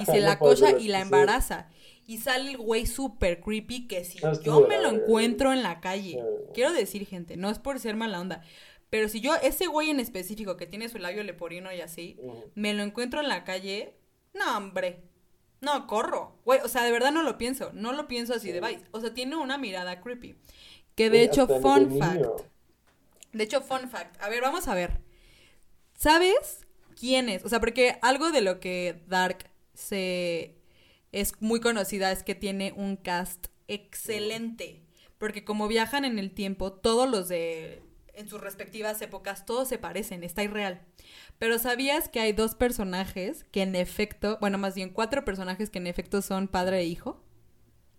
Y se la puedo cocha y la embaraza. Y sale el güey súper creepy que si yo me lo encuentro en la calle, quiero decir, gente, no es por ser mala onda, pero si yo, ese güey en específico que tiene su labio leporino y así, me lo encuentro en la calle, no, hombre, no, corro. Güey, o sea, de verdad no lo pienso, no lo pienso así de bye. O sea, tiene una mirada creepy. Que de hecho, fun fact. niño. De hecho, fun fact. A ver, vamos a ver. ¿Sabes quién es? O sea, porque algo de lo que Dark se es muy conocida es que tiene un cast excelente. Porque como viajan en el tiempo, todos los de en sus respectivas épocas, todos se parecen, está irreal. Pero ¿sabías que hay dos personajes que en efecto, bueno, más bien cuatro personajes que en efecto son padre e hijo?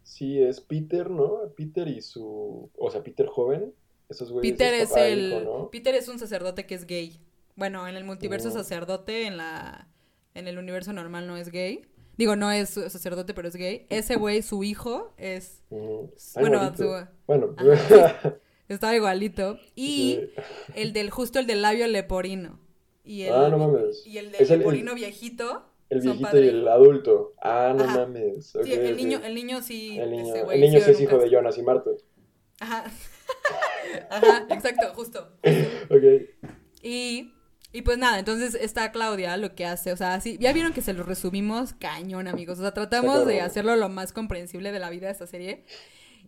Sí, es Peter, ¿no? Peter y su... O sea, Peter joven. Esos güeyes Peter es papá e el. hijo, ¿no? Peter es un sacerdote que es gay. Bueno, en el multiverso Oh. sacerdote, en la. En el universo normal no es gay. Digo, no es sacerdote, pero es gay. Ese güey, su hijo, es. Ay, Bueno, su- Bueno, Estaba igualito. Y el del, justo el del labio leporino. Y el, Ah, no mames. Y el del Es el- el- leporino viejito. El viejito y el adulto. Ah, no Ajá. mames. Sí, el niño, el niño sí. El niño, ese el niño sí es hijo de Jonas y Marta. Ajá. Ajá, exacto, justo. Ok. Y, y pues nada, entonces está Claudia lo que hace, o sea, sí, ya vieron que se lo resumimos cañón, amigos. O sea, tratamos de hacerlo lo más comprensible de la vida de esta serie.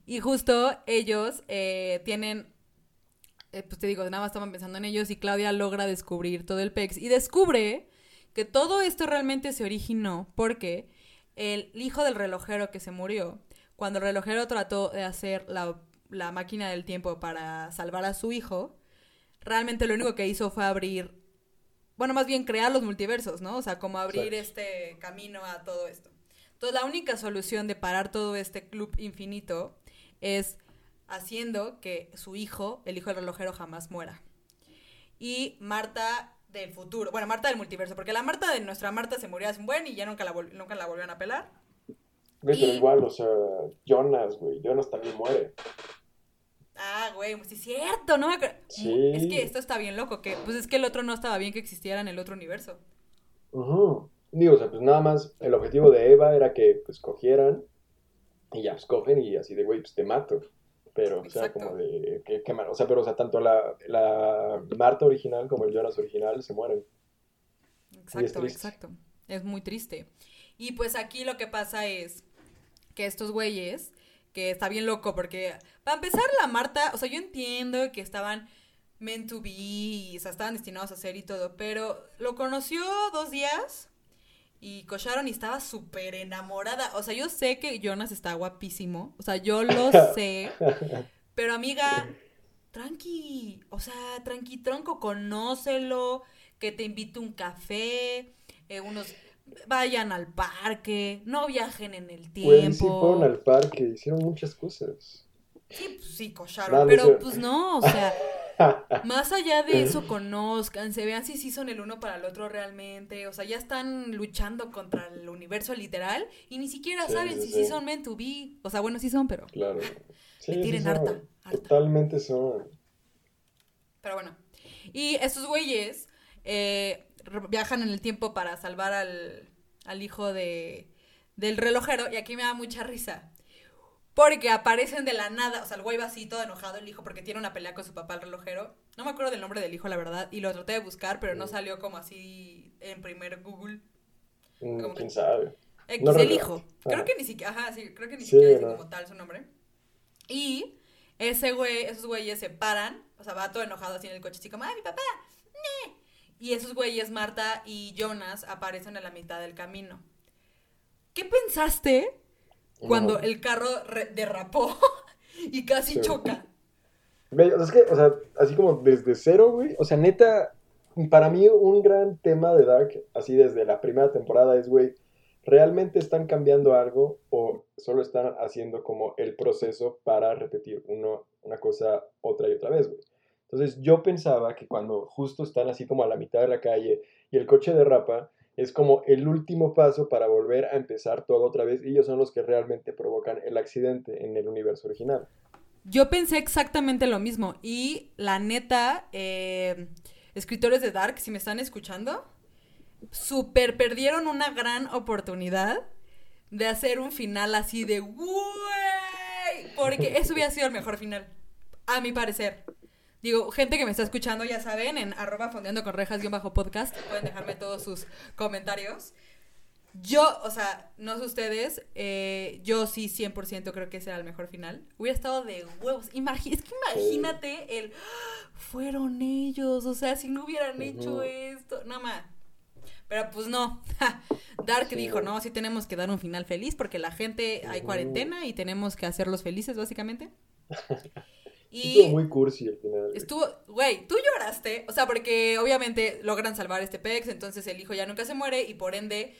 Y justo ellos eh, tienen, eh, pues te digo, nada más estaban pensando en ellos y Claudia logra descubrir todo el PEX y descubre que todo esto realmente se originó porque el hijo del relojero que se murió, cuando el relojero trató de hacer la, la máquina del tiempo para salvar a su hijo, realmente lo único que hizo fue abrir, bueno, más bien crear los multiversos, ¿no? O sea, como abrir Exacto. este camino a todo esto. Entonces, la única solución de parar todo este club infinito es haciendo que su hijo, el hijo del relojero, jamás muera. Y Marta del futuro, bueno, Marta del multiverso, porque la Marta de nuestra Marta se murió hace un buen y ya nunca la, nunca la volvieron a pelar. Güey, pero Y- igual, o sea, Jonas, güey. Jonas también muere. Ah, güey, pues sí es cierto, no. Sí. Es que esto está bien loco, que pues es que el otro no estaba bien que existiera en el otro universo. Ujú. Digo, o sea, pues nada más el objetivo de Eva era que pues cogieran y ya pues cogen y así de, güey, pues te mato. Pero, o sea, Exacto. como de, qué, qué mal. O sea, pero, o sea, tanto la, la Marta original como el Jonas original se mueren. Exacto, exacto. Es muy triste. Y pues aquí lo que pasa es que estos güeyes, que está bien loco, porque para empezar la Marta, o sea, yo entiendo que estaban meant to be, y, o sea, estaban destinados a ser y todo, pero lo conoció dos días y cocharon y estaba súper enamorada. O sea, yo sé que Jonas está guapísimo, o sea, yo lo sé, pero amiga, tranqui, o sea, tranqui tronco, conócelo, que te invite un café, eh, unos vayan al parque, no viajen en el tiempo. Güey, sí fueron al parque, hicieron muchas cosas. Sí, pues sí, cocharon, no pero pues no, o sea, más allá de eso, conozcan, se vean si sí son el uno para el otro realmente, o sea, ya están luchando contra el universo literal y ni siquiera Sí, saben sí, si sí son meant to be, o sea, bueno, sí son, pero, Claro. Me tiren harta, harta. Totalmente son. pero bueno. Y estos güeyes eh, viajan en el tiempo para salvar al, al hijo de, del relojero y aquí me da mucha risa. Porque aparecen de la nada, o sea, el güey va así todo enojado, el hijo, porque tiene una pelea con su papá, el relojero. No me acuerdo del nombre del hijo, la verdad, y lo traté de buscar, pero no Mm. salió como así en primer Google. Mm, que- ¿Quién sabe? X, No el hijo. Creo Ajá. que ni siquiera, ajá, sí, creo que ni Sí, siquiera dice no. como tal su nombre. Y ese güey, esos güeyes se paran, o sea, va todo enojado así en el coche, así como, ¡ay, mi papá! ¡Ne! Y esos güeyes, Marta y Jonas, aparecen a la mitad del camino. ¿Qué pensaste cuando el carro derrapó y casi Sí. choca? Es que, o sea, así como desde cero, güey. O sea, neta, para mí un gran tema de Dark, así desde la primera temporada, es, güey, ¿realmente están cambiando algo o solo están haciendo como el proceso para repetir uno, una cosa otra y otra vez, güey? Entonces yo pensaba que cuando justo están así como a la mitad de la calle y el coche derrapa, es como el último paso para volver a empezar todo otra vez y ellos son los que realmente provocan el accidente en el universo original. Yo pensé exactamente lo mismo y la neta, eh, escritores de Dark, si me están escuchando, super perdieron una gran oportunidad de hacer un final así de ¡Güey! Porque eso hubiera sido el mejor final, a mi parecer. Digo, gente que me está escuchando, ya saben, en arroba fondeando con rejas bajo podcast, pueden dejarme todos sus comentarios. Yo, o sea, no sé ustedes, eh, yo sí 100% creo que ese era el mejor final. Hubiera estado de huevos. es que imagínate el... Fueron ellos, o sea, si no hubieran hecho esto, nada más. Pero pues no. Dark dijo, no, sí tenemos que dar un final feliz porque la gente hay cuarentena y tenemos que hacerlos felices, básicamente. Y estuvo muy cursi el final. Estuvo, güey, tú lloraste, o sea, porque obviamente logran salvar este Pex, entonces el hijo ya nunca se muere y por ende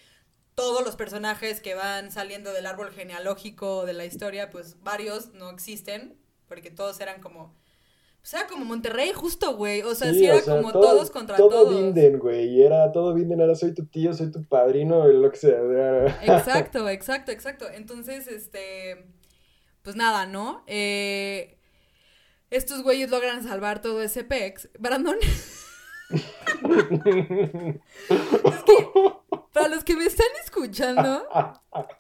todos los personajes que van saliendo del árbol genealógico de la historia, pues varios no existen, porque todos eran como o sea, como Monterrey justo, güey. O sea, sí, era como todos contra todo todos. Todo Binden, güey. Y era todo Binden, era soy tu tío, soy tu padrino, lo que sea. Exacto, exacto, exacto. Entonces, este. Pues nada, ¿no? Eh, estos güeyes logran salvar todo ese pex. Brandon. es que, para los que me están escuchando,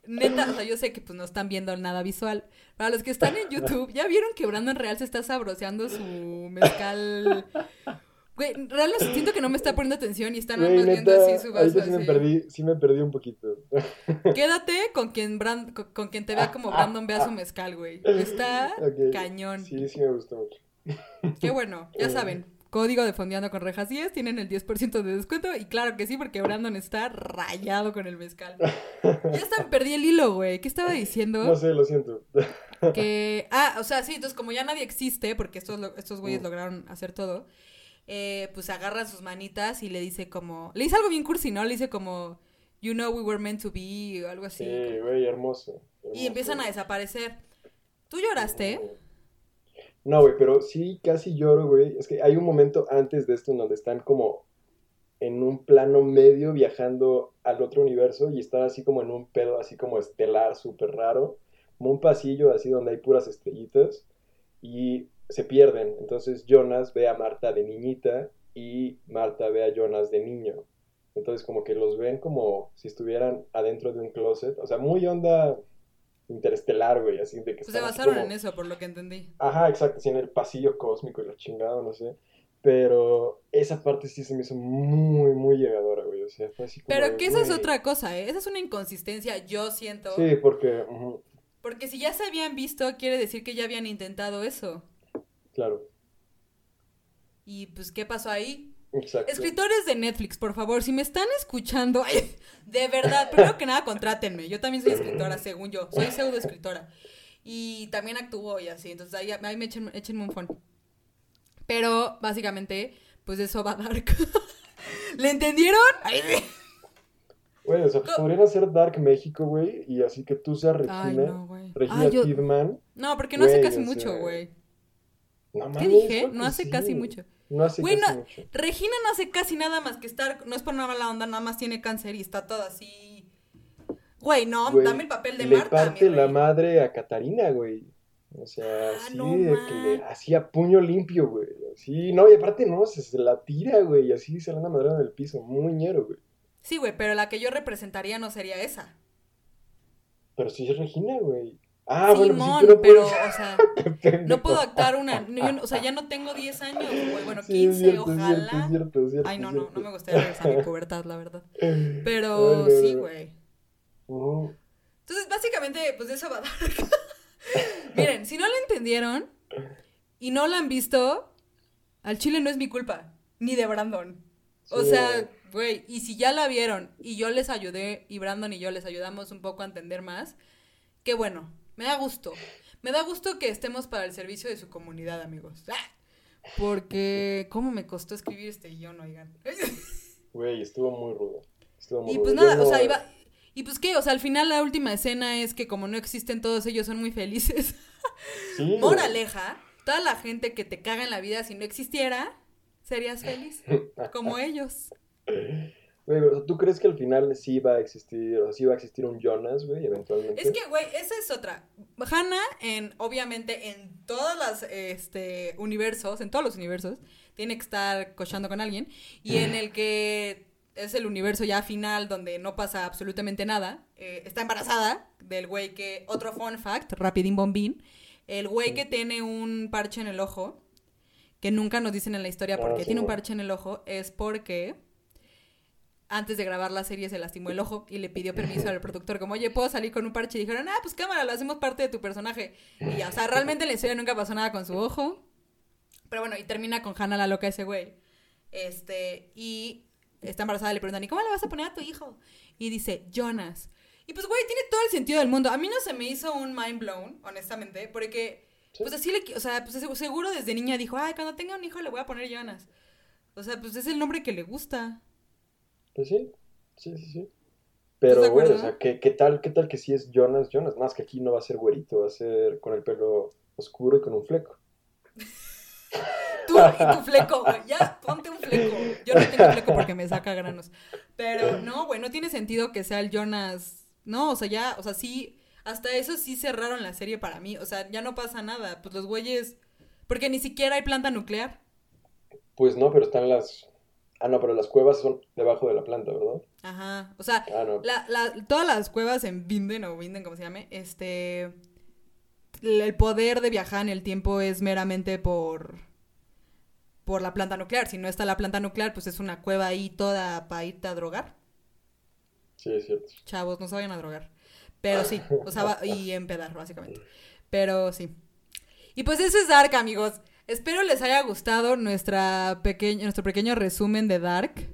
neta, o sea, yo sé que pues no están viendo nada visual, para los que están en YouTube, ¿ya vieron que Brandon Real se está sabroseando su mezcal? Güey, realmente siento que no me está poniendo atención y está nada más viendo así su vaso. Sí, me perdí, sí me perdí un poquito. Quédate con quien, Brand, con, quien te vea como Brandon vea su mezcal, güey. Está cañón. Sí, sí me gustó mucho. Qué bueno, ya saben. Código de Fondeando con Rejas 10, tienen el 10% de descuento. Y claro que sí, porque Brandon está rayado con el mezcal. Ya hasta perdí el hilo, güey. ¿Qué estaba diciendo? No sé, lo siento. Que. Ah, o sea, sí, entonces como ya nadie existe, porque estos, estos güeyes mm. lograron hacer todo, eh, pues agarran sus manitas y le dice como. Le dice algo bien cursi, ¿no? Le dice como. You know we were meant to be, o algo así. Sí, güey, hermoso, Y empiezan a desaparecer. ¿Tú lloraste? No, güey, pero sí casi lloro, güey. Es que hay un momento antes de esto en donde están como en un plano medio viajando al otro universo y están así como en un pedo así como estelar súper raro, como un pasillo así donde hay puras estrellitas y se pierden. Entonces Jonas ve a Marta de niñita y Marta ve a Jonas de niño. Entonces como que los ven como si estuvieran adentro de un closet, o sea, muy onda interestelar, güey, así de que... Pues se basaron en eso, por lo que entendí. Ajá, exacto, así en el pasillo cósmico y lo chingado, no sé. Pero esa parte sí se me hizo muy, muy llegadora, güey. O sea, fue así como. Pero que esa es otra cosa, ¿eh? Esa es una inconsistencia, yo siento. Sí, porque. Porque si ya se habían visto, quiere decir que ya habían intentado eso. Claro. Y pues, ¿qué pasó ahí? Exacto. Escritores de Netflix, por favor, si me están escuchando, de verdad, primero que nada, contrátenme. Yo también soy escritora, según yo. Soy pseudo escritora. Y también actúo y así. Entonces ahí, ahí me echen, échenme un phone. Pero básicamente, pues eso va a Dark. ¿Le entendieron? Güey, o sea, pues podrían hacer Dark México, güey, y así que tú seas Regina, no, Regina Kidman. No, porque no hace casi mucho, güey. No, ¿Qué dije? No hace casi mucho. No hace casi mucho. Regina no hace casi nada más que estar, no es por nada la onda, nada más tiene cáncer y está todo así. Güey, no, dame el papel de le Marta. Le parte la madre a Catarina, güey. O sea, ah, sí, de que le hacía puño limpio, güey. Sí, no, y aparte no, se, la tira, güey, y así se la anda madrando en el piso, muy ñero, güey. Sí, güey, pero la que yo representaría no sería esa. Pero sí es Regina, güey. Ah, bueno, pues no pero, o sea, no puedo actuar una, o sea, ya no tengo 10 años, güey, bueno, 15, ojalá. cierto, cierto, Ay, no, no, no me gustaría regresar a mi pubertad, la verdad. Pero sí, güey. Entonces, básicamente, pues eso va a dar. Miren, si no la entendieron y no la han visto, al chile no es mi culpa, ni de Brandon. O sea, güey, y si ya la vieron y yo les ayudé y Brandon y yo les ayudamos un poco a entender más, qué bueno, me da gusto. Me da gusto que estemos para el servicio de su comunidad, amigos. ¡Ah! Porque, ¿cómo me costó escribir este guion, oigan? Güey, estuvo muy rudo. Estuvo muy y pues nada, o sea, iba, y pues qué, o sea, al final la última escena es que como no existen todos ellos son muy felices. Moraleja, toda la gente que te caga en la vida si no existiera, serías feliz, como ellos. Güey, pero ¿tú crees que al final sí va a existir, o sea, sí va a existir un Jonas, güey, eventualmente? Es que, güey, esa es otra. Hannah, en, obviamente, en todos los este, universos, en todos los universos, tiene que estar cochando con alguien. Y en el que es el universo ya final, donde no pasa absolutamente nada, eh, está embarazada del güey que, otro fun fact, rapidín bombín, el güey que tiene un parche en el ojo, que nunca nos dicen en la historia por Ah, qué sí, tiene un parche en el ojo, es porque antes de grabar la serie se lastimó el ojo y le pidió permiso al productor, como, oye, ¿puedo salir con un parche? Y dijeron, ah, pues cámara, lo hacemos parte de tu personaje. Y ya, o sea, realmente en la historia nunca pasó nada con su ojo. Pero bueno, y termina con Hannah la loca ese güey. Este, y está embarazada, le preguntan, ¿y cómo le vas a poner a tu hijo? Y dice, Jonas. Y pues, güey, tiene todo el sentido del mundo. A mí no se me hizo un mind blown, honestamente, porque, pues así le, o sea, pues segu- seguro desde niña dijo, ay, cuando tenga un hijo le voy a poner Jonas. O sea, pues es el nombre que le gusta. Pues sí, sí, sí, sí. ¿Estás Pero, güey, o sea, ¿qué, qué tal, qué tal que sí es Jonas, Jonas? Más que aquí no va a ser güerito, va a ser con el pelo oscuro y con un fleco. Tú y tu fleco, güey. Ya, ponte un fleco. Yo no tengo fleco porque me saca granos. Pero no, güey, no tiene sentido que sea el Jonas. No, o sea, ya, o sea, sí. Hasta eso sí cerraron la serie para mí. O sea, ya no pasa nada. Pues los güeyes. Porque ni siquiera hay planta nuclear. Pues no, pero están las... Ah, no, pero las cuevas son debajo de la planta, ¿verdad? Ajá. O sea, Ah, no. la, la- todas las cuevas en Vinden o Vinden, como se llame, este. El poder de viajar en el tiempo es meramente por. por la planta nuclear. Si no está la planta nuclear, pues es una cueva ahí toda para irte a drogar. Sí, es cierto. Chavos, no se vayan a drogar. Pero sí, o sea, va- y empedar, básicamente. Pero sí. Y pues eso es Dark, amigos. Espero les haya gustado nuestra pequeña, nuestro pequeño resumen de Dark.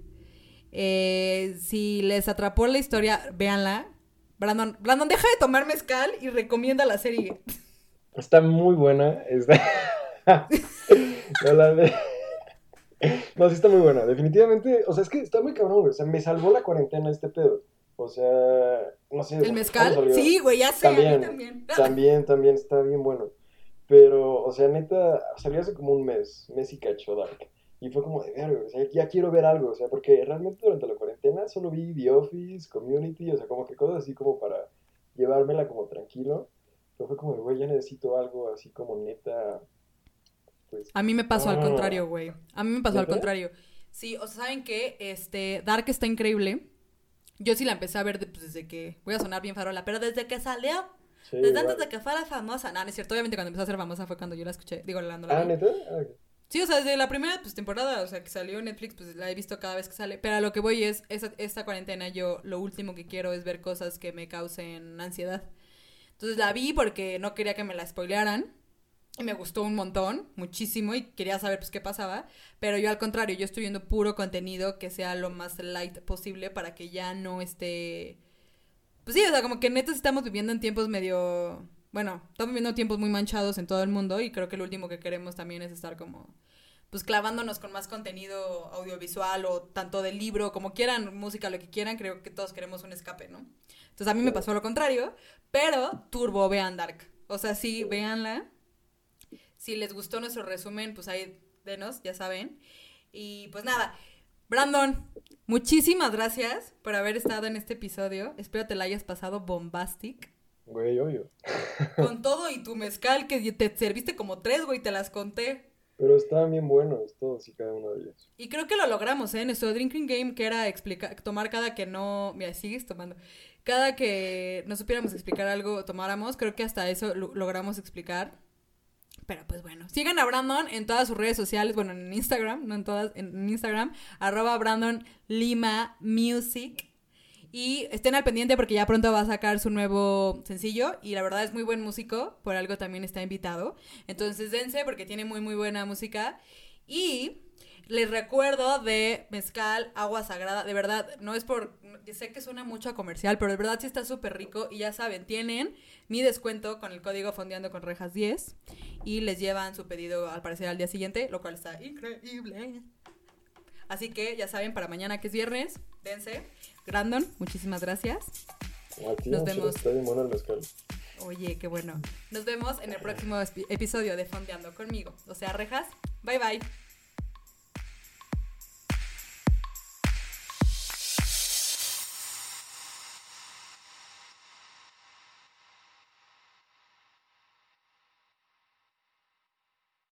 Eh, si les atrapó la historia, véanla. Brandon, Brandon, deja de tomar mezcal y recomienda la serie. Está muy buena. Está... No, la de- No, sí está muy buena. Definitivamente, o sea, es que está muy cabrón, güey. O sea, me salvó la cuarentena este pedo. O sea, no sé. ¿El ¿cuándo mezcal? Sí, güey, ya sé, a También, mí también. también, también está bien bueno. Pero, o sea, neta, salió hace como un mes, mes y cacho Dark. Y fue como de verga, o sea, ya quiero ver algo, o sea, porque realmente durante la cuarentena solo vi The Office, Community, o sea, como que cosas así como para llevármela como tranquilo. Pero fue como de, güey, ya necesito algo así como neta, pues... A mí me pasó al Ah. contrario, güey. A mí me pasó al contrario. Sí, o sea, ¿saben qué? Este, Dark está increíble. Yo sí la empecé a ver de- pues, desde que... Voy a sonar bien farola, pero desde que salió. Sí, desde igual. antes de que fuera famosa. No, no es cierto. Obviamente cuando empezó a ser famosa fue cuando yo la escuché. Digo, la no la Ah, vi. ¿neta? Ah, ok. Sí, o sea, desde la primera pues, temporada, o sea, que salió en Netflix, pues la he visto cada vez que sale. Pero a lo que voy es, esa- esta cuarentena yo lo último que quiero es ver cosas que me causen ansiedad. Entonces la vi porque no quería que me la spoilearan. Y me gustó un montón, muchísimo, y quería saber pues qué pasaba. Pero yo al contrario, yo estoy viendo puro contenido que sea lo más light posible para que ya no esté... Pues sí, o sea, como que neta estamos viviendo en tiempos medio... Bueno, estamos viviendo tiempos muy manchados en todo el mundo y creo que lo último que queremos también es estar como... Pues clavándonos con más contenido audiovisual o tanto del libro, como quieran, música, lo que quieran, creo que todos queremos un escape, ¿no? Entonces a mí me pasó lo contrario, pero turbo, vean Dark. O sea, sí, véanla. Si les gustó nuestro resumen, pues ahí denos, ya saben. Y pues nada, Brandon, muchísimas gracias por haber estado en este episodio. Espero te la hayas pasado bombastic. Güey, obvio. Con todo y tu mezcal que te serviste como tres, güey, te las conté. Pero estaban bien buenos todos y cada uno de ellos. Y creo que lo logramos, ¿eh? Nuestro drinking game que era explicar, tomar cada que no... Mira, sigues tomando. Cada que no supiéramos explicar algo, tomáramos. Creo que hasta eso lo- logramos explicar. Pero pues bueno, sigan a Brandon en todas sus redes sociales, bueno, en Instagram, no en todas, en Instagram, arroba Brandon Lima Music. Y estén al pendiente porque ya pronto va a sacar su nuevo sencillo y la verdad es muy buen músico, por algo también está invitado. Entonces dense porque tiene muy muy buena música. Y les recuerdo de Mezcal, Agua Sagrada, de verdad, no es por, sé que suena mucho a comercial, pero de verdad sí está súper rico y ya saben, tienen mi descuento con el código Fondeando con Rejas 10 y les llevan su pedido al parecer al día siguiente, lo cual está increíble. Así que ya saben, para mañana que es viernes, dense. Brandon, muchísimas gracias. A ti, Nos no, vemos. Está bien bueno el mezcal. Oye, qué bueno. Nos vemos en el próximo epi- episodio de Fondeando conmigo. O sea, rejas. Bye bye.